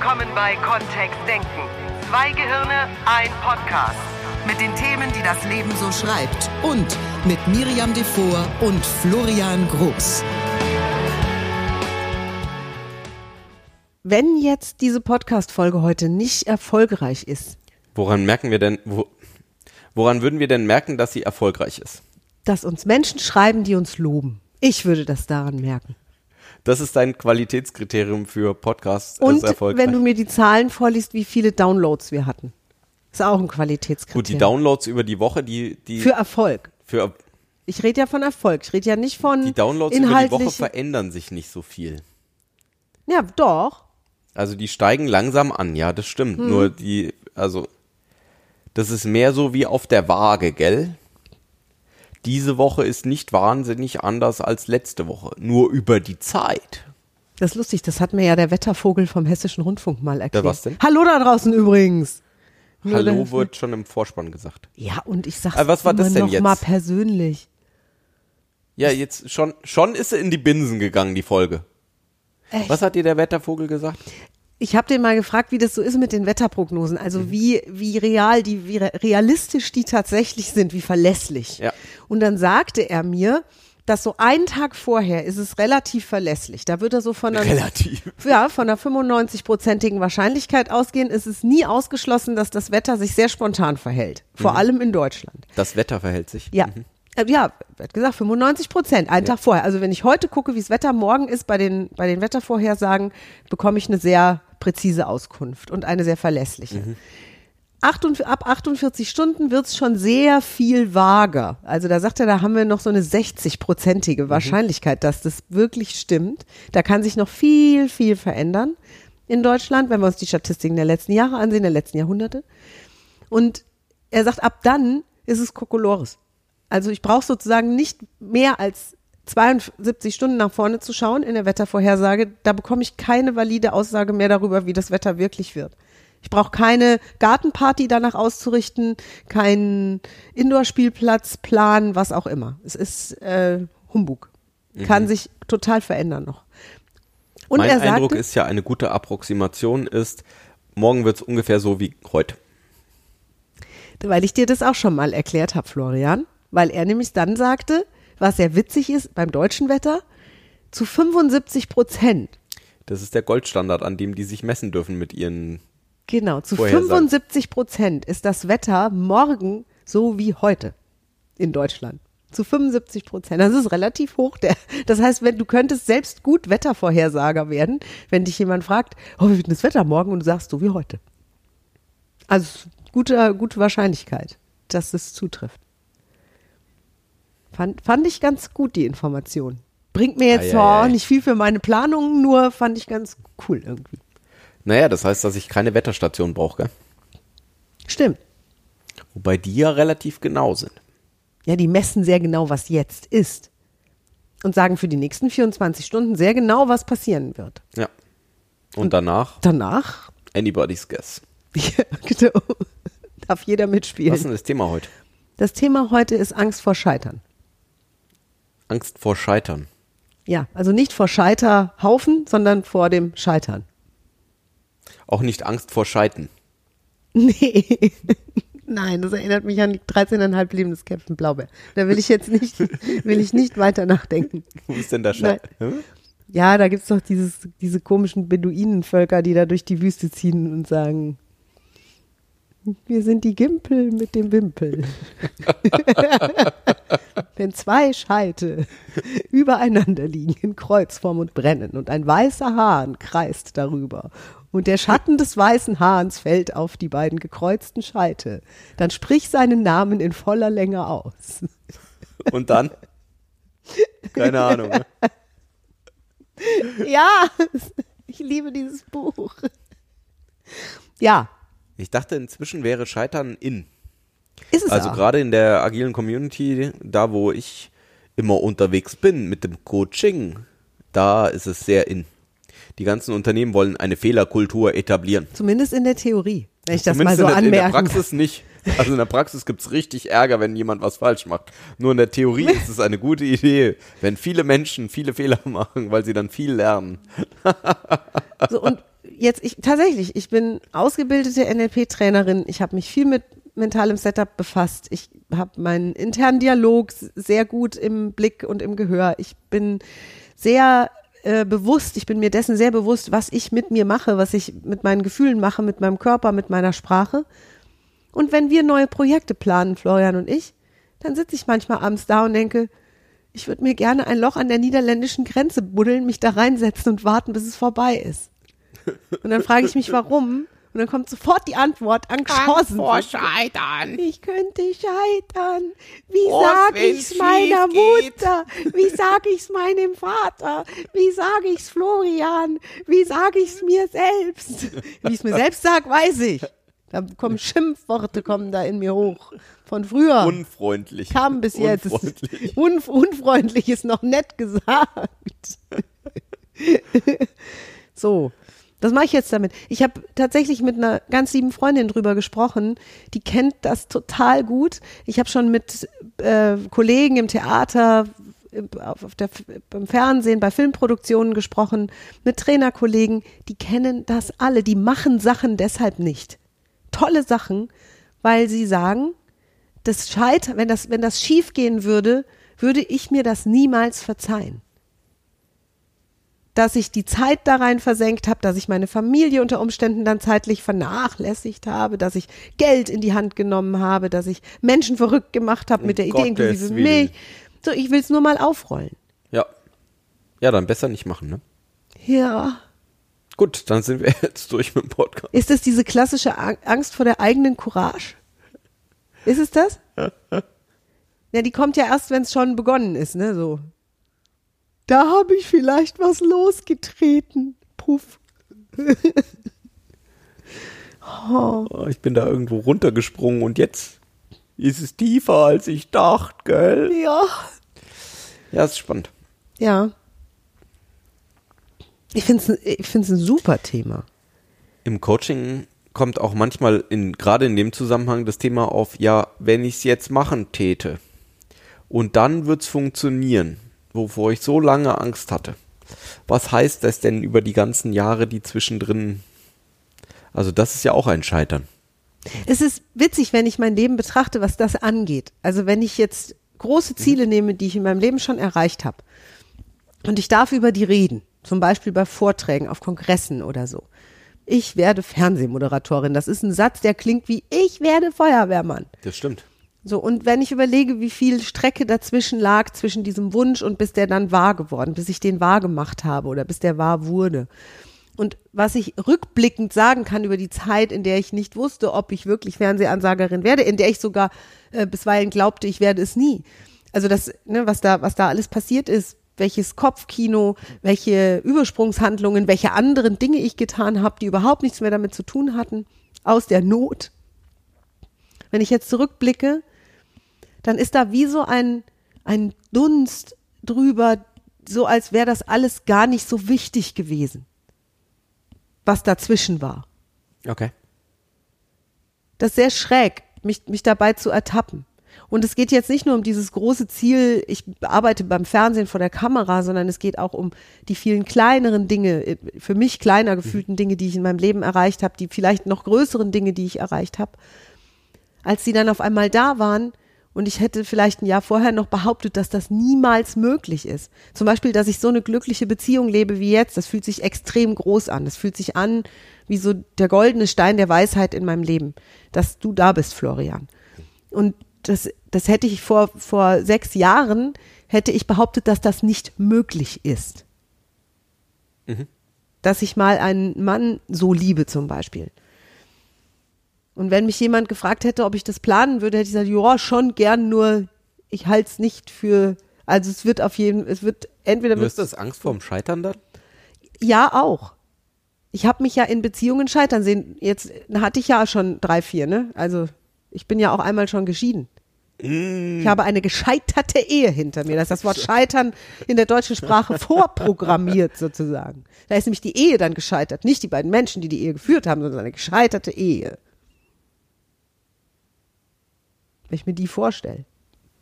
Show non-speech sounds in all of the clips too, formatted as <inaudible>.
willkommen bei Kontext Denken. Zwei Gehirne, ein Podcast. Mit den Themen, die das Leben so schreibt. Und mit Miriam Devor und Florian Groß. Wenn jetzt diese Podcast-Folge heute nicht erfolgreich ist, Woran merken wir denn, wo, woran würden wir denn merken, dass sie erfolgreich ist? dass uns Menschen schreiben, die uns loben. Ich würde das daran merken. Das ist dein Qualitätskriterium für Podcasts. Und wenn du mir die Zahlen vorliest, wie viele Downloads wir hatten. Ist auch ein Qualitätskriterium. Gut, die Downloads über die Woche, die, die, Für Erfolg. für, Ich rede ja von Erfolg. Ich rede ja nicht von die Downloads über die. Woche verändern sich nicht so viel. ja, doch. Also die steigen langsam an, ja, das stimmt. Hm. Nur die, also, das ist mehr so wie auf der Waage, gell? Diese Woche ist nicht wahnsinnig anders als letzte Woche. Nur über die Zeit. Das ist lustig. Das hat mir ja der Wettervogel vom Hessischen Rundfunk mal erklärt. was denn? Hallo da draußen übrigens. Nur Hallo wird schon im Vorspann gesagt. Ja, und ich sag's Aber was war das denn noch jetzt? mal persönlich. Ja, jetzt schon, schon ist sie in die Binsen gegangen, die Folge. Echt? Was hat dir der Wettervogel gesagt? Ich habe den mal gefragt, wie das so ist mit den Wetterprognosen. Also Mhm. wie, wie real die, wie re- realistisch die tatsächlich sind, wie verlässlich. Ja. Und dann sagte er mir, dass so einen Tag vorher ist es relativ verlässlich. Da wird er so von einer, Relativ. <laughs> ja, von einer 95-prozentigen Wahrscheinlichkeit ausgehen. Es ist nie ausgeschlossen, dass das Wetter sich sehr spontan verhält. Mhm. Vor allem in Deutschland. Das Wetter verhält sich. Ja. Äh, Ja, wird gesagt, 95 Prozent, einen Tag vorher. Also wenn ich heute gucke, wie das Wetter morgen ist, bei den, bei den Wettervorhersagen, bekomme ich eine sehr präzise Auskunft und eine sehr verlässliche. Achtund- ab 48 Stunden wird's schon sehr viel vager. Also da sagt er, da haben wir noch so eine 60-prozentige Wahrscheinlichkeit, dass das wirklich stimmt. Da kann sich noch viel, viel verändern in Deutschland, wenn wir uns die Statistiken der letzten Jahre ansehen, der letzten Jahrhunderte. Und er sagt, ab dann ist es Kokolores. Also ich brauche sozusagen nicht mehr als 72 Stunden nach vorne zu schauen in der Wettervorhersage. Da bekomme ich keine valide Aussage mehr darüber, wie das Wetter wirklich wird. Ich brauche keine Gartenparty danach auszurichten, keinen Indoor-Spielplatz, Plan, was auch immer. Es ist äh, Humbug. Kann sich total verändern noch. Und mein sagte, Eindruck ist ja, eine gute Approximation ist, morgen wird es ungefähr so wie heute. weil ich dir das auch schon mal erklärt habe, Florian, weil er nämlich dann sagte, was sehr witzig ist beim deutschen Wetter, zu 75 Prozent, Das ist der Goldstandard, an dem die sich messen dürfen mit ihren. genau, zu Vorhersagen. 75 Prozent ist das Wetter morgen so wie heute in Deutschland. Zu 75 Prozent. Das ist relativ hoch. Der, das heißt, wenn du könntest selbst gut Wettervorhersager werden, wenn dich jemand fragt, oh, wie wird denn das Wetter morgen? Und du sagst so wie heute. Also gute, gute Wahrscheinlichkeit, dass es zutrifft. Fand, fand ich ganz gut, die Information. Bringt mir jetzt oh, ei. nicht viel für meine Planung, nur fand ich ganz cool irgendwie. Naja, das heißt, dass ich keine Wetterstation brauche, gell? Stimmt. Wobei die ja relativ genau sind. Ja, die messen sehr genau, was jetzt ist. Und sagen für die nächsten 24 Stunden sehr genau, was passieren wird. Ja. Und danach, Danach, anybody's guess. ja, <laughs> genau, darf jeder mitspielen. Was ist denn das Thema heute? Das Thema heute ist Angst vor Scheitern. Angst vor Scheitern. Ja, also nicht vor Scheiterhaufen, sondern vor dem Scheitern. Auch nicht Angst vor Scheiten. Nee. <laughs> Nein, das erinnert mich an die 13,5 Leben des Captain Blaubeer. Da will ich jetzt nicht, will ich nicht weiter nachdenken. Wo ist denn der Scheitern? Hm? Ja, da gibt's doch dieses, diese komischen Beduinenvölker, die da durch die Wüste ziehen und sagen, wir sind die Gimpel mit dem Wimpel. <laughs> Wenn zwei Scheite übereinander liegen in Kreuzform und brennen und ein weißer Hahn kreist darüber und der Schatten des weißen Hahns fällt auf die beiden gekreuzten Scheite, dann sprich seinen Namen in voller Länge aus. Und dann? Keine Ahnung. ne? Ja, <laughs> ich liebe dieses Buch. Ja, Ich dachte, inzwischen wäre Scheitern in. ist es Also auch. gerade in der agilen Community, da wo ich immer unterwegs bin mit dem Coaching, da ist es sehr in. Die ganzen Unternehmen wollen eine Fehlerkultur etablieren. Zumindest in der Theorie, wenn ich das mal so in, der, in der anmerken Praxis nicht. Also in der Praxis gibt's richtig Ärger, wenn jemand was falsch macht. Nur in der Theorie <laughs> ist es eine gute Idee, wenn viele Menschen viele Fehler <laughs> machen, weil sie dann viel lernen. So, und jetzt, ich tatsächlich, ich bin ausgebildete NLP-Trainerin. Ich habe mich viel mit mentalem Setup befasst. Ich habe meinen internen Dialog sehr gut im Blick und im Gehör. Ich bin sehr äh, bewusst, ich bin mir dessen sehr bewusst, was ich mit mir mache, was ich mit meinen Gefühlen mache, mit meinem Körper, mit meiner Sprache. Und wenn wir neue Projekte planen, Florian und ich, dann sitze ich manchmal abends da und denke, ich würde mir gerne ein Loch an der niederländischen Grenze buddeln, mich da reinsetzen und warten, bis es vorbei ist. Und dann frage ich mich, warum. Und dann kommt sofort die Antwort, Angst vor Scheitern. Ich könnte scheitern. Wie sag ich's meiner Mutter? Wie sag ich's meinem Vater? Wie sag ich's Florian? Wie sag ich's mir selbst? Wie ich's mir selbst sag, weiß ich. Da kommen Schimpfworte kommen da in mir hoch. Von früher. Unfreundlich. Kam bis jetzt. Unfreundlich. Unf unfreundlich ist noch nett gesagt. so. Was mache ich jetzt damit? Ich habe tatsächlich mit einer ganz lieben Freundin drüber gesprochen, die kennt das total gut. Ich habe schon mit äh, Kollegen im Theater, auf der, beim Fernsehen, bei Filmproduktionen gesprochen, mit Trainerkollegen, die kennen das alle, die machen Sachen deshalb nicht. Tolle Sachen, weil sie sagen, das Scheit, wenn das, wenn das schief gehen würde, würde ich mir das niemals verzeihen dass ich die Zeit da rein versenkt habe, dass ich meine Familie unter Umständen dann zeitlich vernachlässigt habe, dass ich Geld in die Hand genommen habe, dass ich Menschen verrückt gemacht habe mit der Idee inklusive mich. So, ich will es nur mal aufrollen. Ja. Ja, dann besser nicht machen, ne? Ja. Gut, dann sind wir <laughs> jetzt durch mit dem Podcast. Ist das diese klassische Angst vor der eigenen Courage? Ist es das? <laughs> ja, die kommt ja erst, wenn es schon begonnen ist, ne? So da habe ich vielleicht was losgetreten. Puff. <laughs> oh. Ich bin da irgendwo runtergesprungen und jetzt ist es tiefer, als ich dachte, gell? Ja. Ja, ist spannend. Ja. Ich finde es ich find's ein super Thema. Im Coaching kommt auch manchmal in, gerade in dem Zusammenhang das Thema auf, ja, wenn ich es jetzt machen täte und dann wird es funktionieren wovor ich so lange Angst hatte. Was heißt das denn über die ganzen Jahre, die zwischendrin. Also, das ist ja auch ein Scheitern. Es ist witzig, wenn ich mein Leben betrachte, was das angeht. Also, wenn ich jetzt große Ziele mhm. nehme, die ich in meinem Leben schon erreicht habe, und ich darf über die reden, zum Beispiel bei Vorträgen auf Kongressen oder so. Ich werde Fernsehmoderatorin. Das ist ein Satz, der klingt wie ich werde Feuerwehrmann. Das stimmt. So, und wenn ich überlege, wie viel Strecke dazwischen lag, zwischen diesem Wunsch und bis der dann wahr geworden, bis ich den wahr gemacht habe oder bis der wahr wurde. Und was ich rückblickend sagen kann über die Zeit, in der ich nicht wusste, ob ich wirklich Fernsehansagerin werde, in der ich sogar äh, bisweilen glaubte, ich werde es nie. Also das, ne, was da, was da alles passiert ist, welches Kopfkino, welche Übersprungshandlungen, welche anderen Dinge ich getan habe, die überhaupt nichts mehr damit zu tun hatten, aus der Not. Wenn ich jetzt zurückblicke, dann ist da wie so ein, ein Dunst drüber, so als wäre das alles gar nicht so wichtig gewesen, was dazwischen war. Okay. Das ist sehr schräg, mich, mich dabei zu ertappen. Und es geht jetzt nicht nur um dieses große Ziel, ich arbeite beim Fernsehen vor der Kamera, sondern es geht auch um die vielen kleineren Dinge, für mich kleiner gefühlten Dinge, die ich in meinem Leben erreicht habe, die vielleicht noch größeren Dinge, die ich erreicht habe. Als sie dann auf einmal da waren, und ich hätte vielleicht ein Jahr vorher noch behauptet, dass das niemals möglich ist. Zum Beispiel, dass ich so eine glückliche Beziehung lebe wie jetzt. Das fühlt sich extrem groß an. Das fühlt sich an wie so der goldene Stein der Weisheit in meinem Leben, dass du da bist, Florian. Und das, das hätte ich vor, vor sechs Jahren, hätte ich behauptet, dass das nicht möglich ist. Mhm. Dass ich mal einen Mann so liebe zum Beispiel. Und wenn mich jemand gefragt hätte, ob ich das planen würde, hätte ich gesagt, ja, schon gern, nur ich halte es nicht für, also es wird auf jeden, es wird entweder. Du hast das Angst vorm Scheitern dann? Ja, auch. Ich habe mich ja in Beziehungen scheitern sehen. Jetzt hatte ich ja schon drei, vier, ne? Also ich bin ja auch einmal schon geschieden. Ich habe eine gescheiterte Ehe hinter mir. Das ist das Wort Scheitern in der deutschen Sprache <laughs> vorprogrammiert sozusagen. Da ist nämlich die Ehe dann gescheitert. Nicht die beiden Menschen, die die Ehe geführt haben, sondern eine gescheiterte Ehe. Wenn ich mir die vorstelle.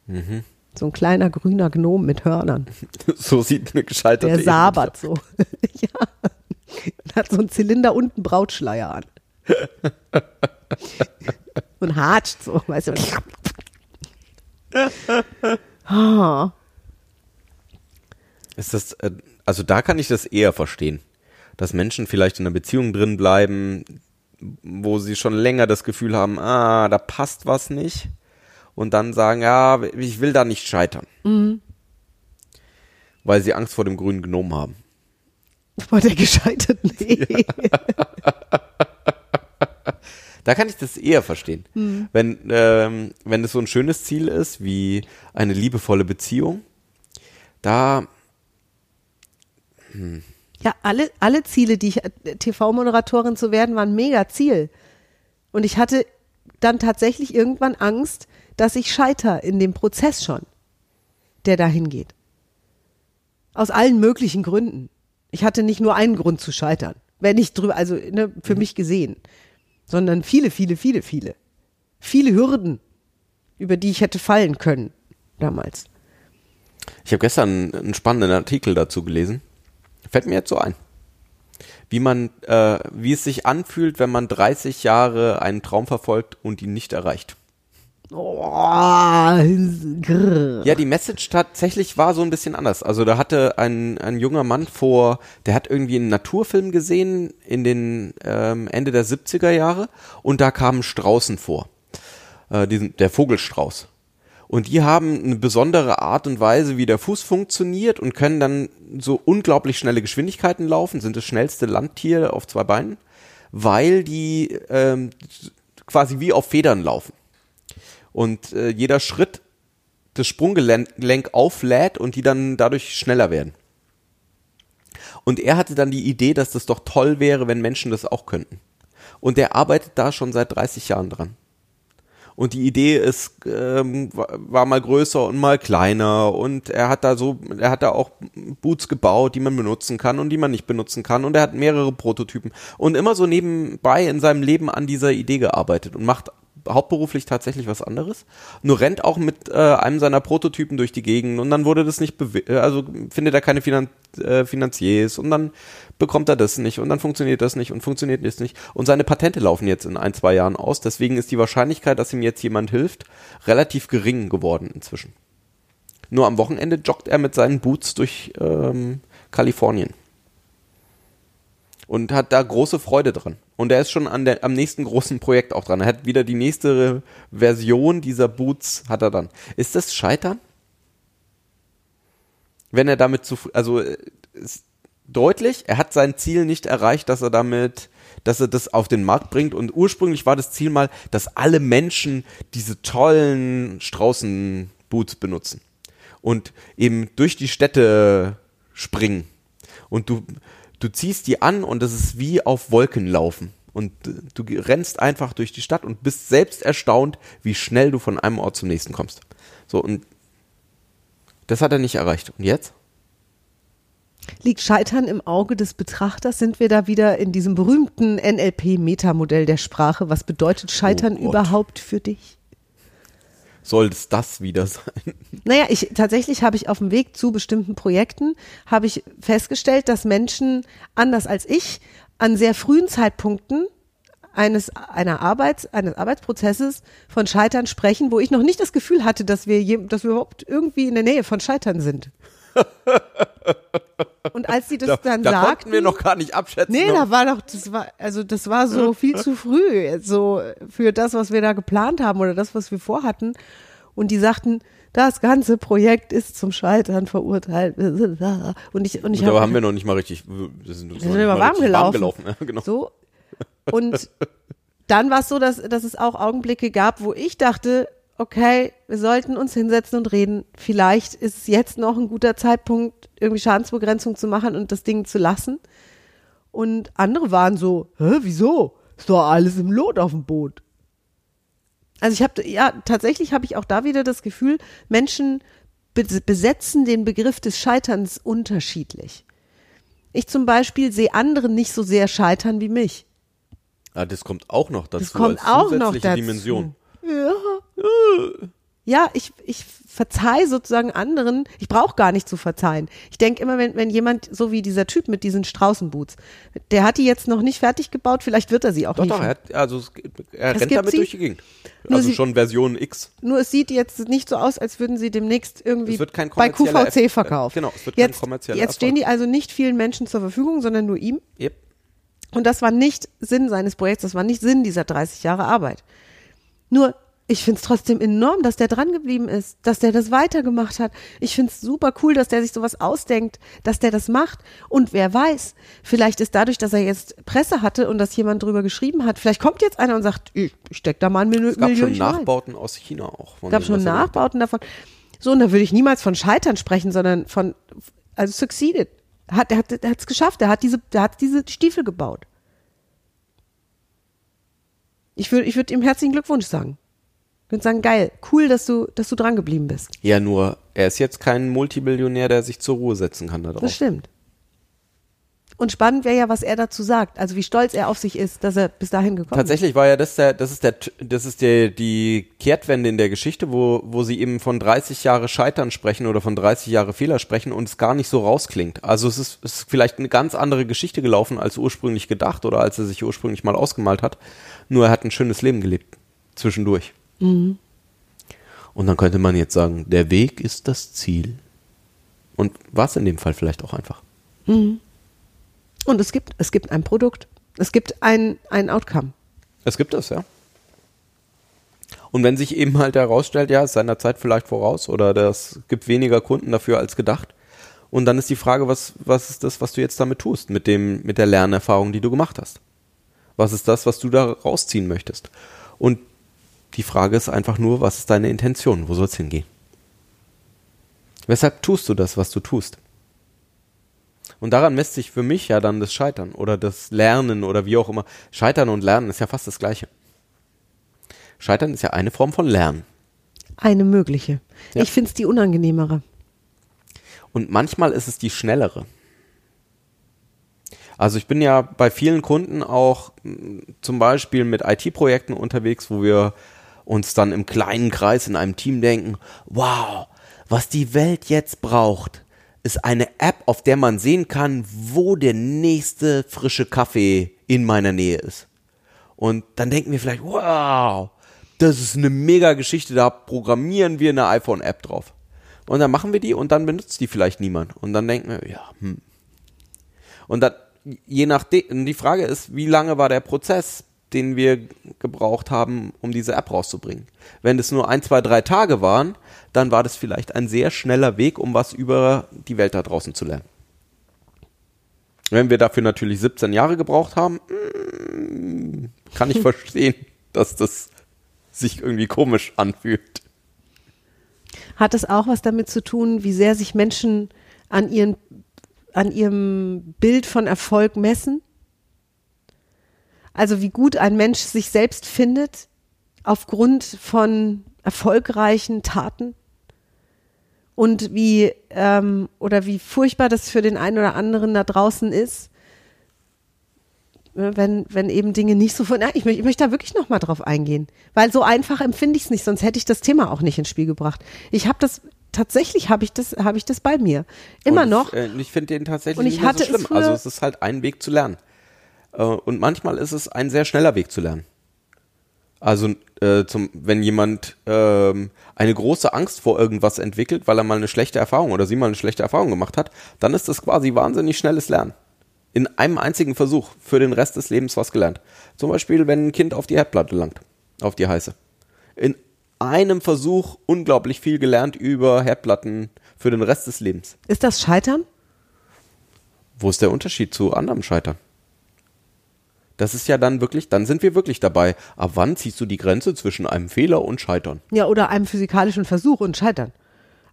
Mhm. So ein kleiner grüner Gnom mit Hörnern. <laughs> So sieht eine gescheiterte Der sabert so. <laughs> ja. hat so einen Zylinder und einen Brautschleier an. <laughs> und hatscht so, weißt du. Ah. Ist das, äh, also da kann ich das eher verstehen, dass Menschen vielleicht in einer Beziehung drin bleiben, wo sie schon länger das Gefühl haben, ah, da passt was nicht, und dann sagen, ja, ich will da nicht scheitern, weil sie Angst vor dem grünen Gnom haben. <laughs> War der gescheitert? Nee. <laughs> <laughs> Da kann ich das eher verstehen. Wenn, ähm, wenn es so ein schönes Ziel ist, wie eine liebevolle Beziehung, da, Ja, alle, alle Ziele, die ich, äh, TV-Moderatorin zu werden, waren mega Ziel. Und ich hatte dann tatsächlich irgendwann Angst, dass ich scheiter in dem Prozess schon, der dahin geht. Aus allen möglichen Gründen. Ich hatte nicht nur einen Grund zu scheitern. Wenn ich drüber, also ne, für mich gesehen, sondern viele, viele, viele, viele. Viele Hürden, über die ich hätte fallen können damals. ich habe gestern einen spannenden Artikel dazu gelesen. Fällt mir jetzt so ein. Wie man, äh, wie es sich anfühlt, wenn man 30 Jahre einen Traum verfolgt und ihn nicht erreicht. Oh, grrr. Ja, die Message tatsächlich war so ein bisschen anders. Also da hatte ein, ein junger Mann vor, der hat irgendwie einen Naturfilm gesehen in den ähm, Ende der 70er Jahre und da kamen Straußen vor. Äh, diesen, der Vogelstrauß. Und die haben eine besondere Art und Weise, wie der Fuß funktioniert und können dann so unglaublich schnelle Geschwindigkeiten laufen, sind das schnellste Landtier auf zwei Beinen, weil die ähm, quasi wie auf Federn laufen. Und äh, jeder Schritt das Sprunggelenk auflädt und die dann dadurch schneller werden. Und er hatte dann die Idee, dass das doch toll wäre, wenn Menschen das auch könnten. Und er arbeitet da schon seit 30 Jahren dran. Und die Idee ist, ähm, war mal größer und mal kleiner und er hat da so, er hat da auch Boots gebaut, die man benutzen kann und die man nicht benutzen kann und er hat mehrere Prototypen und immer so nebenbei in seinem Leben an dieser Idee gearbeitet und macht hauptberuflich tatsächlich was anderes. Nur rennt auch mit äh, einem seiner Prototypen durch die Gegend und dann wurde das nicht, äh, also findet er keine Finan äh, Finanziers und dann bekommt er das nicht und dann funktioniert das nicht und funktioniert das nicht. Und seine Patente laufen jetzt in ein, zwei Jahren aus. Deswegen ist die Wahrscheinlichkeit, dass ihm jetzt jemand hilft, relativ gering geworden inzwischen. Nur am Wochenende joggt er mit seinen Boots durch ähm, Kalifornien. Und hat da große Freude dran. Und er ist schon an der, am nächsten großen Projekt auch dran. Er hat wieder die nächste Version dieser Boots, hat er dann. Ist das Scheitern? Wenn er damit zu, also äh, ist deutlich, er hat sein Ziel nicht erreicht, dass er damit, dass er das auf den Markt bringt. Und ursprünglich war das Ziel mal, dass alle Menschen diese tollen Straußenboots benutzen und eben durch die Städte springen. Und du, du ziehst die an und das ist wie auf Wolken laufen. Und äh, du rennst einfach durch die Stadt und bist selbst erstaunt, wie schnell du von einem Ort zum nächsten kommst. So, und das hat er nicht erreicht. Und jetzt? Liegt Scheitern im Auge des Betrachters? Sind wir da wieder in diesem berühmten NLP-Metamodell der Sprache? Was bedeutet Scheitern Oh überhaupt für dich? Soll es das wieder sein? Naja, ich tatsächlich habe ich auf dem Weg zu bestimmten Projekten habe ich festgestellt, dass Menschen anders als ich an sehr frühen Zeitpunkten eines einer Arbeits eines Arbeitsprozesses von Scheitern sprechen, wo ich noch nicht das Gefühl hatte, dass wir je, dass wir überhaupt irgendwie in der Nähe von Scheitern sind. <laughs> Und als sie das Da, dann da sagten, konnten wir noch gar nicht abschätzen. Nee, ob- da war doch, das war, also das war so <laughs> viel zu früh, so für das, was wir da geplant haben oder das, was wir vorhatten. Und die sagten, das ganze Projekt ist zum Scheitern verurteilt. <laughs> Und ich, und ich dabei hab- haben wir noch nicht mal richtig, wir sind, wir sind mal warm gelaufen. gelaufen. Ja, genau. So. Und dann war es so, dass, dass es auch Augenblicke gab, wo ich dachte, okay, wir sollten uns hinsetzen und reden. Vielleicht ist es jetzt noch ein guter Zeitpunkt, irgendwie Schadensbegrenzung zu machen und das Ding zu lassen. Und andere waren so, hä, wieso? Ist doch alles im Lot auf dem Boot. Also ich habe, ja, tatsächlich habe ich auch da wieder das Gefühl, Menschen be- besetzen den Begriff des Scheiterns unterschiedlich. Ich zum Beispiel sehe andere nicht so sehr scheitern wie mich. Ah, das kommt auch noch dazu Das kommt als auch noch dazu. Dimension. Ja. Ja, ich, ich verzeih sozusagen anderen. Ich brauche gar nicht zu verzeihen. Ich denke immer, wenn, wenn jemand, so wie dieser Typ mit diesen Straußenboots, der hat die jetzt noch nicht fertig gebaut, vielleicht wird er sie auch Doch, nicht. doch, er, hat, also es, er Es rennt damit sie? durch die Gegend. Also sie- schon Version X. Nur es sieht jetzt nicht so aus, als würden sie demnächst irgendwie kein bei QVC verkauft. äh, genau, es wird kein jetzt, kommerzieller jetzt stehen die also nicht vielen Menschen zur Verfügung, sondern nur ihm. Yep. Und das war nicht Sinn seines Projekts, das war nicht Sinn dieser 30 Jahre Arbeit. Nur, ich finde es trotzdem enorm, dass der dran geblieben ist, dass der das weitergemacht hat. Ich finde es super cool, dass der sich sowas ausdenkt, dass der das macht. Und wer weiß, vielleicht ist dadurch, dass er jetzt Presse hatte und dass jemand drüber geschrieben hat, vielleicht kommt jetzt einer und sagt, ich steck da mal ein Mil Es gab schon Millionchen rein. Nachbauten aus China auch. Es gab schon er. Nachbauten davon. So, und da würde ich niemals von Scheitern sprechen, sondern von, also succeeded. Hat, er hat es geschafft, er hat diese, der hat diese Stiefel gebaut. Ich würde ich würd ihm herzlichen Glückwunsch sagen. Ich würde sagen, geil, cool, dass du, dass du dran geblieben bist. Ja, nur er ist jetzt kein Multimillionär, der sich zur Ruhe setzen kann da drauf. Das stimmt. Und spannend wäre ja, was er dazu sagt. Also wie stolz er auf sich ist, dass er bis dahin gekommen Tatsächlich war ja das der, das ist der, das ist der, die Kehrtwende in der Geschichte, wo, wo sie eben von 30 Jahre Scheitern sprechen oder von 30 Jahre Fehler sprechen und es gar nicht so rausklingt. Also es ist, es ist vielleicht eine ganz andere Geschichte gelaufen als ursprünglich gedacht oder als er sich ursprünglich mal ausgemalt hat. Nur er hat ein schönes Leben gelebt. Zwischendurch. Und dann könnte man jetzt sagen, der Weg ist das Ziel. Und war es in dem Fall vielleicht auch einfach. ist. Und es gibt, es gibt ein Produkt. Es gibt ein, ein Outcome. Es gibt es, ja. Und wenn sich eben halt herausstellt, ja, ist seiner Zeit vielleicht voraus oder das gibt weniger Kunden dafür als gedacht. Und dann ist die Frage, was, was ist das, was du jetzt damit tust, mit dem, mit der Lernerfahrung, die du gemacht hast? Was ist das, was du da rausziehen möchtest? Und die Frage ist einfach nur, was ist deine Intention? Wo soll es hingehen? Weshalb tust du das, was du tust? Und daran messt sich für mich ja dann das Scheitern oder das Lernen oder wie auch immer. Scheitern und Lernen ist ja fast das Gleiche. Scheitern ist ja eine Form von Lernen. Eine mögliche. Ja. Ich finde es die unangenehmere. Und manchmal ist es die schnellere. Also ich bin ja bei vielen Kunden auch zum Beispiel mit IT-Projekten unterwegs, wo wir uns dann im kleinen Kreis in einem Team denken, wow, was die Welt jetzt braucht, ist eine App, auf der man sehen kann, wo der nächste frische Kaffee in meiner Nähe ist. Und dann denken wir vielleicht, wow, das ist eine mega Geschichte, da programmieren wir eine iPhone-App drauf. Und dann machen wir die und dann benutzt die vielleicht niemand. Und dann denken wir, ja, hm. Und dann, je nachdem, die Frage ist, wie lange war der Prozess, den wir gebraucht haben, um diese App rauszubringen? Wenn es nur ein, zwei, drei Tage waren, dann war das vielleicht ein sehr schneller Weg, um was über die Welt da draußen zu lernen. Wenn wir dafür natürlich 17 Jahre gebraucht haben, mm, kann ich <laughs> verstehen, dass das sich irgendwie komisch anfühlt. Hat es auch was damit zu tun, wie sehr sich Menschen an, ihren, an ihrem Bild von Erfolg messen? Also wie gut ein Mensch sich selbst findet aufgrund von erfolgreichen Taten? Und wie ähm, oder wie furchtbar das für den einen oder anderen da draußen ist, ne, wenn, wenn eben Dinge nicht so von. Ja, ich, möchte, ich möchte da wirklich nochmal drauf eingehen. Weil so einfach empfinde ich es nicht, sonst hätte ich das Thema auch nicht ins Spiel gebracht. Ich habe das, tatsächlich habe ich das, habe ich das bei mir. Immer und noch. Ich, äh, ich finde den tatsächlich Und ich nicht hatte so es schlimm. früher- Also es ist halt ein Weg zu lernen. Äh, und manchmal ist es ein sehr schneller Weg zu lernen. Also äh, zum, wenn jemand ähm, eine große Angst vor irgendwas entwickelt, weil er mal eine schlechte Erfahrung oder sie mal eine schlechte Erfahrung gemacht hat, dann ist das quasi wahnsinnig schnelles Lernen. In einem einzigen Versuch für den Rest des Lebens was gelernt. Zum Beispiel, wenn ein Kind auf die Herdplatte langt, auf die heiße. In einem Versuch unglaublich viel gelernt über Herdplatten für den Rest des Lebens. Ist das Scheitern? Wo ist der Unterschied zu anderem Scheitern? Das ist ja dann wirklich, dann sind wir wirklich dabei. Ab wann ziehst du die Grenze zwischen einem Fehler und Scheitern? Ja, oder einem physikalischen Versuch und Scheitern.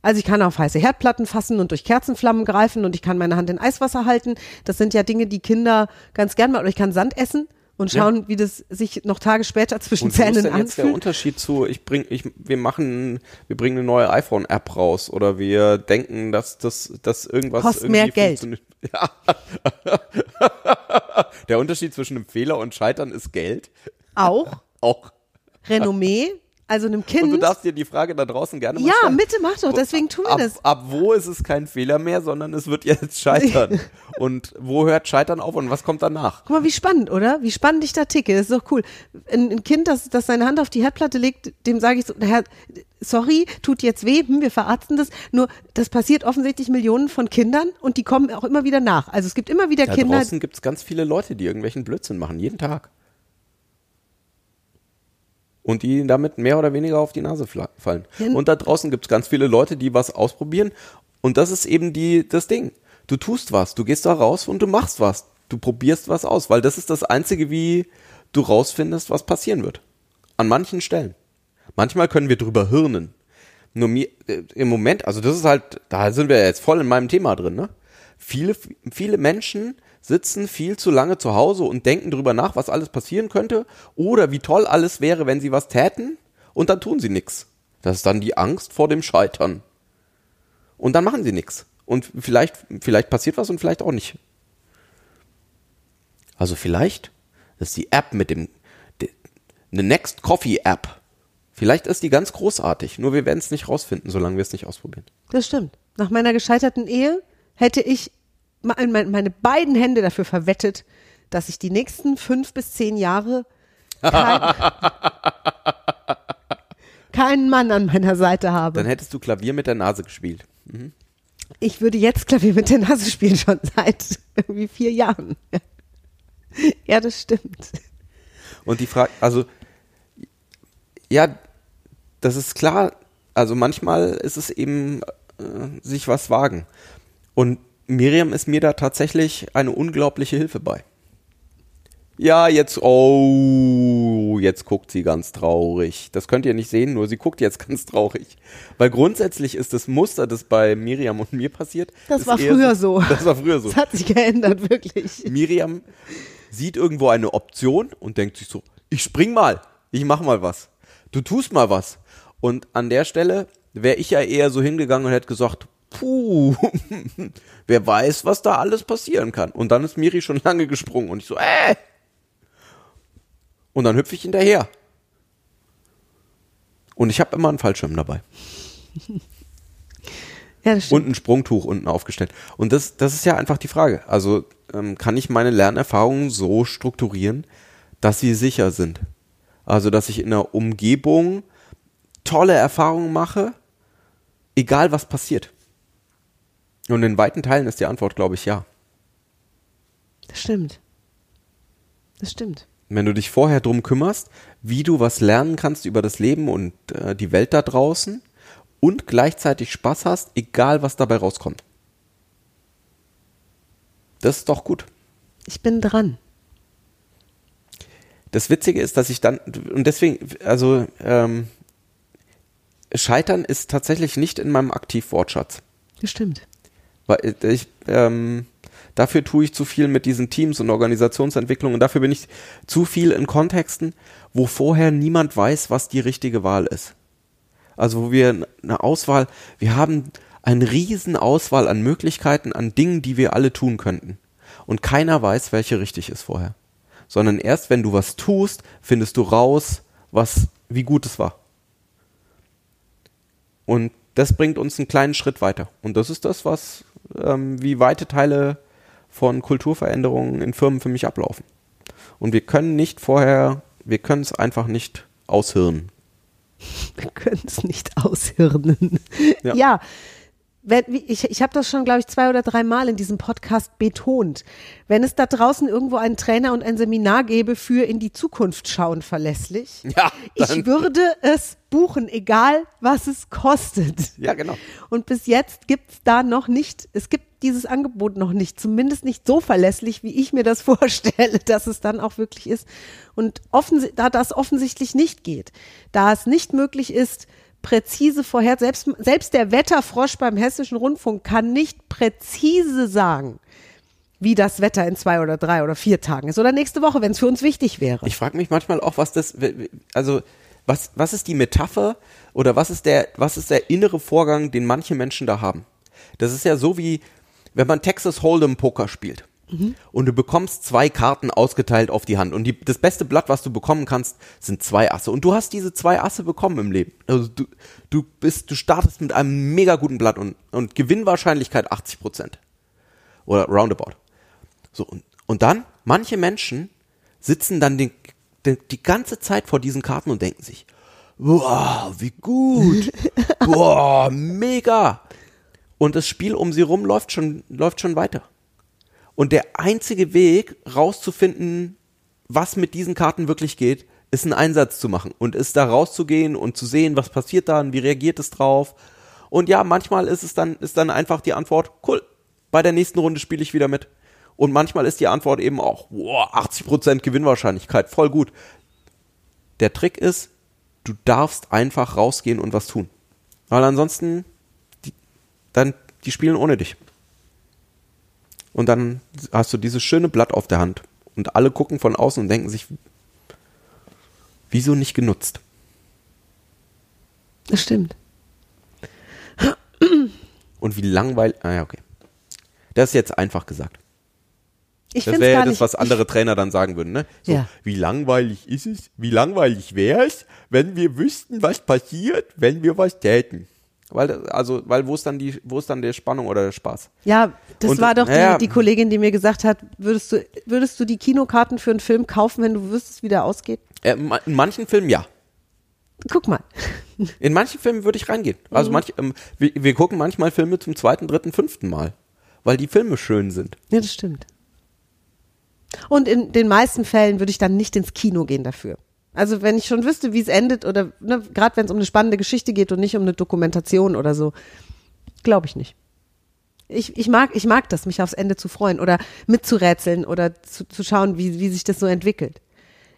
Also ich kann auf heiße Herdplatten fassen und durch Kerzenflammen greifen und ich kann meine Hand in Eiswasser halten. Das sind ja Dinge, die Kinder ganz gern mal. Oder ich kann Sand essen und Ja. schauen, wie das sich noch Tage später zwischen Und wo ist Zähnen denn jetzt der anfühlt. Unterschied zu, ich bring, ich, wir machen, wir bringen eine neue iPhone-App raus oder wir denken, dass das, dass irgendwas Kostet mehr Geld. <laughs> Ja. der Unterschied zwischen einem Fehler und Scheitern ist Geld. Auch <laughs> Auch. Renommee, also einem Und Kind. du darfst dir die Frage da draußen gerne mal ja, stellen. bitte mach doch, deswegen tun wir ab, das. Ab wo ist es kein Fehler mehr, sondern es wird jetzt scheitern. <laughs> und wo hört Scheitern auf und was kommt danach? Guck mal, wie spannend, oder? Wie spannend ich da ticke. Das ist doch cool. Ein, ein Kind, das, das seine Hand auf die Herdplatte legt, dem sage ich so, Herr, sorry, tut jetzt weh, hm, wir verarzten das. Nur, das passiert offensichtlich Millionen von Kindern und die kommen auch immer wieder nach. Also es gibt immer wieder Da Kinder. draußen gibt es ganz viele Leute, die irgendwelchen Blödsinn machen, jeden Tag. Und die damit mehr oder weniger auf die Nase fallen. Ja. Und da draußen gibt es ganz viele Leute, die was ausprobieren. Und das ist eben die, das Ding. Du tust was, du gehst da raus und du machst was. Du probierst was aus, weil das ist das Einzige, wie du rausfindest, was passieren wird. An manchen Stellen. Manchmal können wir drüber hirnen. Nur mir, äh, im Moment, also das ist halt, da sind wir jetzt voll in meinem Thema drin, ne? Viele, viele Menschen sitzen viel zu lange zu Hause und denken drüber nach, was alles passieren könnte oder wie toll alles wäre, wenn sie was täten und dann tun sie nichts. Das ist dann die Angst vor dem Scheitern. Und dann machen sie nichts. Und vielleicht, vielleicht passiert was und vielleicht auch nicht. Also vielleicht ist die App mit dem, de- eine Next Coffee App. Vielleicht ist die ganz großartig, nur wir werden es nicht rausfinden, solange wir es nicht ausprobieren. Das stimmt. Nach meiner gescheiterten Ehe hätte ich meine beiden Hände dafür verwettet, dass ich die nächsten fünf bis zehn Jahre kein, <laughs> keinen Mann an meiner Seite habe. Dann hättest du Klavier mit der Nase gespielt. Ich würde jetzt Klavier mit der Nase spielen, schon seit irgendwie vier Jahren. <laughs> Ja, das stimmt. Und die Frage, also, ja, das ist klar. Also manchmal ist es eben äh, sich was wagen. Und Miriam ist mir da tatsächlich eine unglaubliche Hilfe bei. Ja, jetzt, oh, jetzt guckt sie ganz traurig. Das könnt ihr nicht sehen, nur sie guckt jetzt <laughs> ganz traurig. Weil grundsätzlich ist das Muster, das bei Miriam und mir passiert. Das war früher so. <laughs> Das war früher so. Das hat sich geändert, wirklich. Miriam sieht irgendwo eine Option und denkt sich so, ich spring mal, ich mach mal was. Du tust mal was. Und an der Stelle wäre ich ja eher so hingegangen und hätte gesagt, puh, <laughs> wer weiß, was da alles passieren kann. Und dann ist Miri schon <laughs> lange gesprungen und ich so, äh. Und dann hüpfe ich hinterher. Und ich habe immer einen Fallschirm dabei <laughs> Ja, und ein Sprungtuch unten aufgestellt. Und das, das ist ja einfach die Frage. Also ähm, kann ich meine Lernerfahrungen so strukturieren, dass sie sicher sind? Also dass ich in einer Umgebung tolle Erfahrungen mache, egal was passiert. Und in weiten Teilen ist die Antwort, glaube ich, ja. Das stimmt. Das stimmt. Wenn du dich vorher drum kümmerst, wie du was lernen kannst über das Leben und äh, die Welt da draußen und gleichzeitig Spaß hast, egal was dabei rauskommt. Das ist doch gut. Ich bin dran. Das Witzige ist, dass ich dann, und deswegen, also, ähm, Scheitern ist tatsächlich nicht in meinem Aktivwortschatz. Das stimmt. Weil ich, ähm, dafür tue ich zu viel mit diesen Teams und Organisationsentwicklung und dafür bin ich zu viel in Kontexten, wo vorher niemand weiß, was die richtige Wahl ist. Also wo wir eine Auswahl, wir haben eine riesen Auswahl an Möglichkeiten, an Dingen, die wir alle tun könnten. Und keiner weiß, welche richtig ist vorher. Sondern erst wenn du was tust, findest du raus, was, wie gut es war. Und das bringt uns einen kleinen Schritt weiter. Und das ist das, was, ähm, wie weite Teile von Kulturveränderungen in Firmen für mich ablaufen. Und wir können nicht vorher, wir können es einfach nicht aushirnen. Wir können es nicht aushirnen. Ja. Ja. Ich ich habe das schon, glaube ich, zwei oder drei Mal in diesem Podcast betont. Wenn es da draußen irgendwo einen Trainer und ein Seminar gäbe für in die Zukunft schauen verlässlich, <laughs> Ja, ich würde es buchen, egal was es kostet. Ja, genau. Und bis jetzt gibt es da noch nicht, es gibt dieses Angebot noch nicht, zumindest nicht so verlässlich, wie ich mir das <laughs> vorstelle, dass es dann auch wirklich ist. Und offensi da das offensichtlich nicht geht, da es nicht möglich ist, präzise vorher, selbst, selbst der Wetterfrosch beim Hessischen Rundfunk kann nicht präzise sagen, wie das Wetter in zwei oder drei oder vier Tagen ist oder nächste Woche, wenn es für uns wichtig wäre. Ich frage mich manchmal auch, was das, also was, was ist die Metapher oder was ist der, was ist der innere Vorgang, den manche Menschen da haben? Das ist ja so wie, wenn man Texas Hold'em Poker spielt Und du bekommst zwei Karten ausgeteilt auf die Hand. Und die, das beste Blatt, was du bekommen kannst, sind zwei Asse. Und du hast diese zwei Asse bekommen im Leben. Also du, du bist, du startest mit einem mega guten Blatt und, und Gewinnwahrscheinlichkeit 80 Prozent. Oder roundabout. So, und, und dann, manche Menschen sitzen dann den, den, die ganze Zeit vor diesen Karten und denken sich, wow, wie gut. <laughs> Boah, mega. Und das Spiel um sie rum läuft schon, läuft schon weiter. Und der einzige Weg, rauszufinden, was mit diesen Karten wirklich geht, ist einen Einsatz zu machen und ist da rauszugehen und zu sehen, was passiert dann, wie reagiert es drauf. Und ja, manchmal ist es dann, ist dann einfach die Antwort, cool, bei der nächsten Runde spiele ich wieder mit. Und manchmal ist die Antwort eben auch, wow, 80% Gewinnwahrscheinlichkeit, voll gut. Der Trick ist, du darfst einfach rausgehen und was tun. Weil ansonsten, die, dann, die spielen ohne dich. Und dann hast du dieses schöne Blatt auf der Hand. Und alle gucken von außen und denken sich, wieso nicht genutzt? Das stimmt. Und wie langweilig. Ah ja, okay. Das ist jetzt einfach gesagt. Ich Das wäre ja das, nicht. was andere Trainer dann sagen würden, ne? So, Ja. wie langweilig ist es? Wie langweilig wäre es, wenn wir wüssten, was passiert, wenn wir was täten? Weil, also, weil wo ist dann die, wo ist dann der Spannung oder der Spaß? Ja, das Und- war doch die, naja. die Kollegin, die mir gesagt hat, würdest du, würdest du die Kinokarten für einen Film kaufen, wenn du wüsstest, wie der ausgeht? Äh, in manchen Filmen ja. Guck mal. In manchen Filmen würde ich reingehen. Mhm. Also manch, ähm, wir, wir gucken manchmal Filme zum zweiten, dritten, fünften Mal, weil die Filme schön sind. Ja, das stimmt. Und in den meisten Fällen würde ich dann nicht ins Kino gehen dafür. Also wenn ich schon wüsste, wie es endet oder ne, gerade wenn es um eine spannende Geschichte geht und nicht um eine Dokumentation oder so, glaube ich nicht. Ich, ich, mag, ich mag das, mich aufs Ende zu freuen oder mitzurätseln oder zu, zu schauen, wie, wie sich das so entwickelt.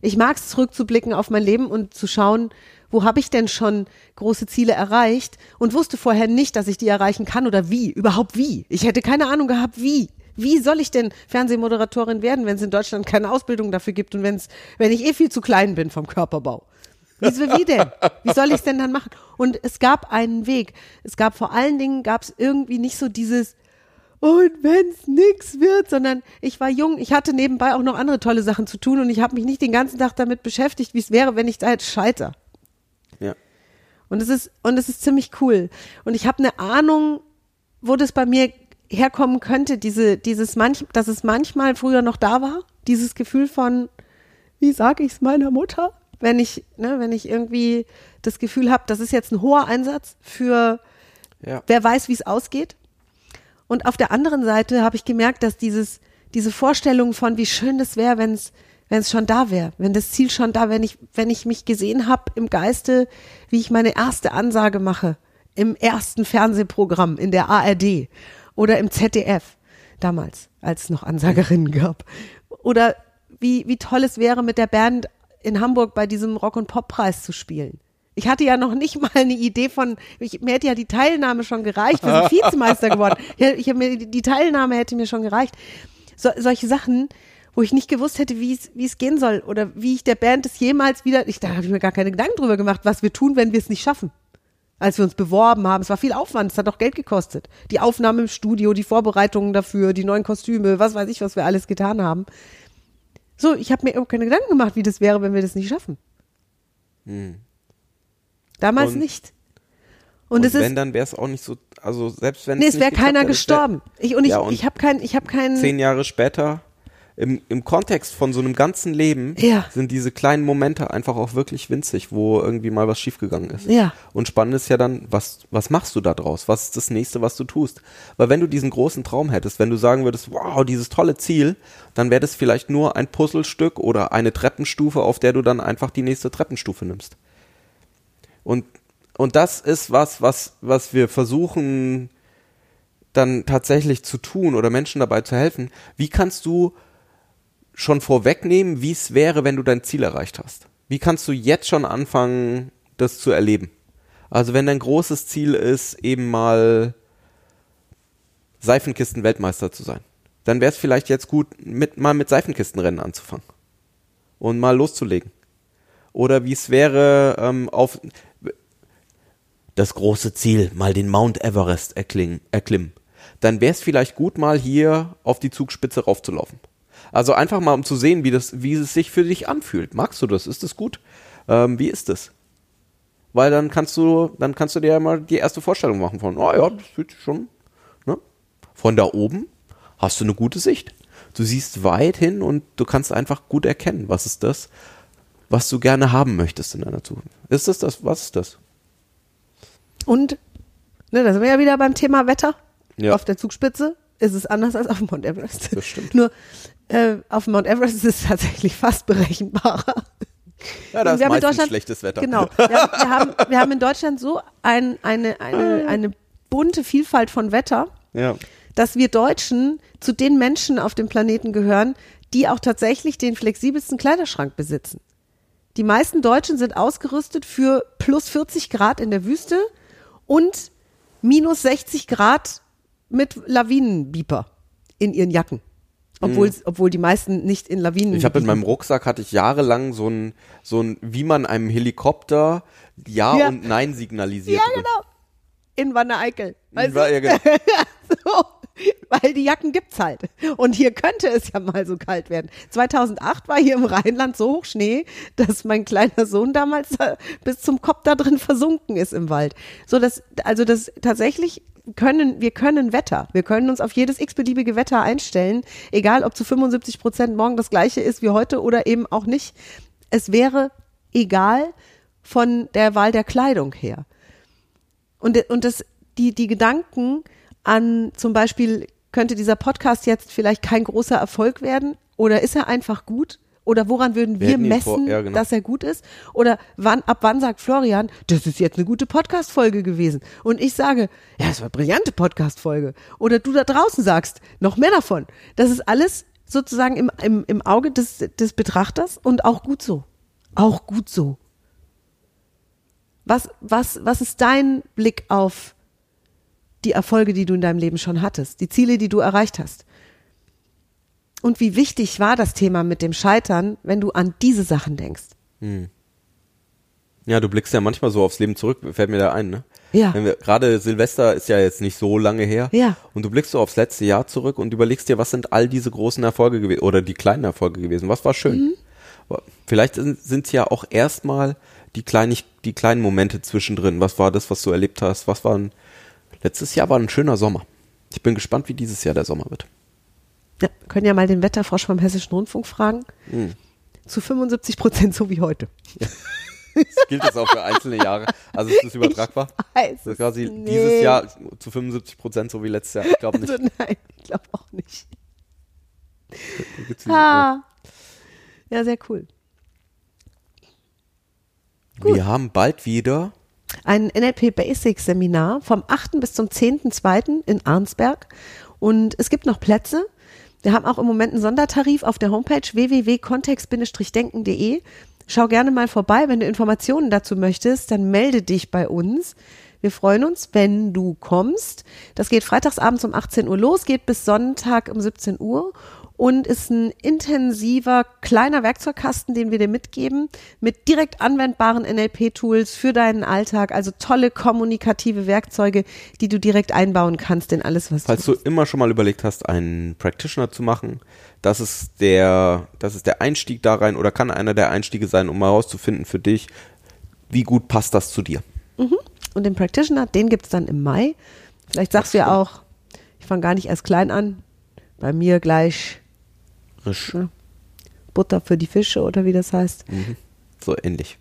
Ich mag es, zurückzublicken auf mein Leben und zu schauen, wo habe ich denn schon große Ziele erreicht und wusste vorher nicht, dass ich die erreichen kann oder wie, überhaupt wie. Ich hätte keine Ahnung gehabt, wie. Wie soll ich denn Fernsehmoderatorin werden, wenn es in Deutschland keine Ausbildung dafür gibt und wenn's, wenn ich eh viel zu klein bin vom Körperbau? Wie, wie denn? Wie soll ich es denn dann machen? Und es gab einen Weg. Es gab vor allen Dingen, gab es irgendwie nicht so dieses, und wenn's nix wird, sondern ich war jung, ich hatte nebenbei auch noch andere tolle Sachen zu tun und ich habe mich nicht den ganzen Tag damit beschäftigt, wie es wäre, wenn ich da jetzt scheiter. Ja. Und es ist und es ist ziemlich cool und ich habe eine Ahnung, wo das bei mir herkommen könnte, diese dieses manch, dass es manchmal früher noch da war, dieses Gefühl von wie sage ich's meiner Mutter, wenn ich ne, wenn ich irgendwie das Gefühl habe, das ist jetzt ein hoher Einsatz für Ja. wer weiß, wie es ausgeht. Und auf der anderen Seite habe ich gemerkt, dass dieses, diese Vorstellung von, wie schön das wäre, wenn es wenn es schon da wäre, wenn das Ziel schon da, wenn ich, wenn ich mich gesehen habe im Geiste, wie ich meine erste Ansage mache, im ersten Fernsehprogramm in der ARD oder im ZDF, damals, als es noch Ansagerinnen gab. Oder wie, wie toll es wäre, mit der Band in Hamburg bei diesem Rock- und Pop-Preis zu spielen. Ich hatte ja noch nicht mal eine Idee von, ich, mir hätte ja die Teilnahme schon gereicht. Wir sind <laughs> Vizemeister geworden. Ich hab mir, die Teilnahme hätte mir schon gereicht. So, solche Sachen, wo ich nicht gewusst hätte, wie es, wie es gehen soll oder wie ich der Band es jemals wieder, ich, da habe ich mir gar keine Gedanken drüber gemacht, was wir tun, wenn wir es nicht schaffen. Als wir uns beworben haben, es war viel Aufwand, es hat auch Geld gekostet. Die Aufnahme im Studio, die Vorbereitungen dafür, die neuen Kostüme, was weiß ich, was wir alles getan haben. So, ich habe mir überhaupt keine Gedanken gemacht, wie das wäre, wenn wir das nicht schaffen. Damals Und- nicht. Und, Und, es wenn, ist, dann wäre es auch nicht so, also selbst wenn nee, es wäre keiner es wär- gestorben. Ich, und ich, Ja, und ich habe kein, ich habe keinen, zehn Jahre später, im, im Kontext von so einem ganzen Leben, Ja. sind diese kleinen Momente einfach auch wirklich winzig, wo irgendwie mal was schiefgegangen ist. Ja. Und spannend ist ja dann, was, was machst du da draus? Was ist das nächste, was du tust? Weil wenn du diesen großen Traum hättest, wenn du sagen würdest, wow, dieses tolle Ziel, dann wäre das vielleicht nur ein Puzzlestück oder eine Treppenstufe, auf der du dann einfach die nächste Treppenstufe nimmst. Und, und das ist was, was, was wir versuchen, dann tatsächlich zu tun oder Menschen dabei zu helfen. Wie kannst du schon vorwegnehmen, wie es wäre, wenn du dein Ziel erreicht hast? Wie kannst du jetzt schon anfangen, das zu erleben? Also wenn dein großes Ziel ist, eben mal Seifenkisten-Weltmeister zu sein, dann wäre es vielleicht jetzt gut, mit, mal mit Seifenkistenrennen anzufangen und mal loszulegen. Oder wie es wäre, ähm, auf das große Ziel, mal den Mount Everest erkling, erklimmen. dann wäre es vielleicht gut, mal hier auf die Zugspitze raufzulaufen. Also einfach mal, um zu sehen, wie, das, wie es sich für dich anfühlt. Magst du das? Ist das gut? Ähm, wie ist das? Weil dann kannst du, dann kannst du dir ja mal die erste Vorstellung machen von, oh ja, das fühlt sich schon, ne? Von da oben hast du eine gute Sicht. Du siehst weit hin und du kannst einfach gut erkennen, was ist das, was du gerne haben möchtest in deiner Zukunft. Ist das das? Was ist das? Und, ne, da sind wir ja wieder beim Thema Wetter. Ja. Auf der Zugspitze ist es anders als auf Mount Everest. Das stimmt. Nur äh, auf Mount Everest ist es tatsächlich fast berechenbarer. Ja, da ist Wir meistens schlechtes Wetter. Genau. Wir, wir, haben, wir haben in Deutschland so ein, eine, eine, eine bunte Vielfalt von Wetter, Ja. dass wir Deutschen zu den Menschen auf dem Planeten gehören, die auch tatsächlich den flexibelsten Kleiderschrank besitzen. Die meisten Deutschen sind ausgerüstet für plus 40 Grad in der Wüste und minus 60 Grad mit Lawinenbieper in ihren Jacken. Obwohl, obwohl die meisten nicht in Lawinen. Ich habe in meinem Rucksack hatte ich jahrelang so ein so ein wie man einem Helikopter ja, Ja. und nein signalisiert. Ja, genau. In Wanne-Eickel. Weißt War, ja, genau. <laughs> So, weil die Jacken gibt's halt. Und hier könnte es ja mal so kalt werden. 2008 war hier im Rheinland so hoch Schnee, dass mein kleiner Sohn damals äh, bis zum Kopf da drin versunken ist im Wald. So dass also das tatsächlich können wir können Wetter. Wir können uns auf jedes x-beliebige Wetter einstellen, egal ob zu 75 Prozent morgen das gleiche ist wie heute oder eben auch nicht. Es wäre egal von der Wahl der Kleidung her. Und, und das, die, die Gedanken an zum Beispiel, könnte dieser Podcast jetzt vielleicht kein großer Erfolg werden? Oder ist er einfach gut? Oder woran würden wir ihn messen, ja, genau. dass er gut ist? Oder wann, ab wann sagt Florian, das ist jetzt eine gute Podcast-Folge gewesen? Und ich sage, ja, es war eine brillante Podcast-Folge. Oder du da draußen sagst, noch mehr davon. Das ist alles sozusagen im, im, im Auge des, des Betrachters und auch gut so. Auch gut so. Was, was, was ist dein Blick auf die Erfolge, die du in deinem Leben schon hattest, die Ziele, die du erreicht hast? Und wie wichtig war das Thema mit dem Scheitern, wenn du an diese Sachen denkst? Ja, du blickst ja manchmal so aufs Leben zurück, fällt mir da ein, ne? Ja. Gerade Silvester ist ja jetzt nicht so lange her. Ja. Und du blickst so aufs letzte Jahr zurück und überlegst dir, was sind all diese großen Erfolge gewesen oder die kleinen Erfolge gewesen? Was war schön? Mhm. Vielleicht sind es ja auch erstmal die, kleinig, die kleinen Momente zwischendrin. Was war das, was du erlebt hast? Was war ein, letztes Jahr war ein schöner Sommer. Ich bin gespannt, wie dieses Jahr der Sommer wird. Ja, können ja mal den Wetterfrosch vom Hessischen Rundfunk fragen. Hm. Zu 75 Prozent so wie heute. Das gilt das auch für einzelne Jahre. Also ist <laughs> das übertragbar? weiß Das ist quasi nicht. dieses Jahr zu 75 Prozent so wie letztes Jahr. Ich glaube nicht. Also nein, ich glaube auch nicht. Ah. Ja, sehr cool. Wir haben bald wieder ein NLP Basics Seminar vom 8. bis zum 10.2. in Arnsberg. Und es gibt noch Plätze. Wir haben auch im Moment einen Sondertarif auf der Homepage www.kontext-denken.de. Schau gerne mal vorbei. Wenn du Informationen dazu möchtest, dann melde dich bei uns. Wir freuen uns, wenn du kommst. Das geht freitagsabends um 18 Uhr los, geht bis Sonntag um 17 Uhr und ist ein intensiver kleiner Werkzeugkasten, den wir dir mitgeben, mit direkt anwendbaren NLP-Tools für deinen Alltag, also tolle kommunikative Werkzeuge, die du direkt einbauen kannst in alles, was Falls du du immer schon mal überlegt hast, einen Practitioner zu machen, das ist der, das ist der Einstieg da rein oder kann einer der Einstiege sein, um mal herauszufinden für dich, wie gut passt das zu dir. Und den Practitioner, den gibt's dann im Mai. Vielleicht sagst du ja auch, ich fange gar nicht erst klein an. Bei mir gleich Risch. Ja. Butter für die Fische oder wie das heißt. So ähnlich.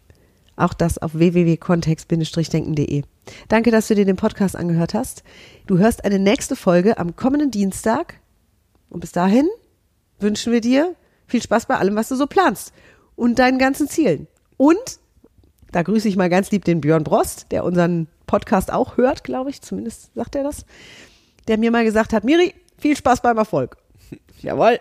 Auch das auf www.kontext-denken.de. Danke, dass du dir den Podcast angehört hast. Du hörst eine nächste Folge am kommenden Dienstag. Und bis dahin wünschen wir dir viel Spaß bei allem, was du so planst und deinen ganzen Zielen. Und da grüße ich mal ganz lieb den Björn Brost, der unseren Podcast auch hört, glaube ich, zumindest sagt er das, der mir mal gesagt hat, Miri, viel Spaß beim Erfolg. <laughs> Jawohl,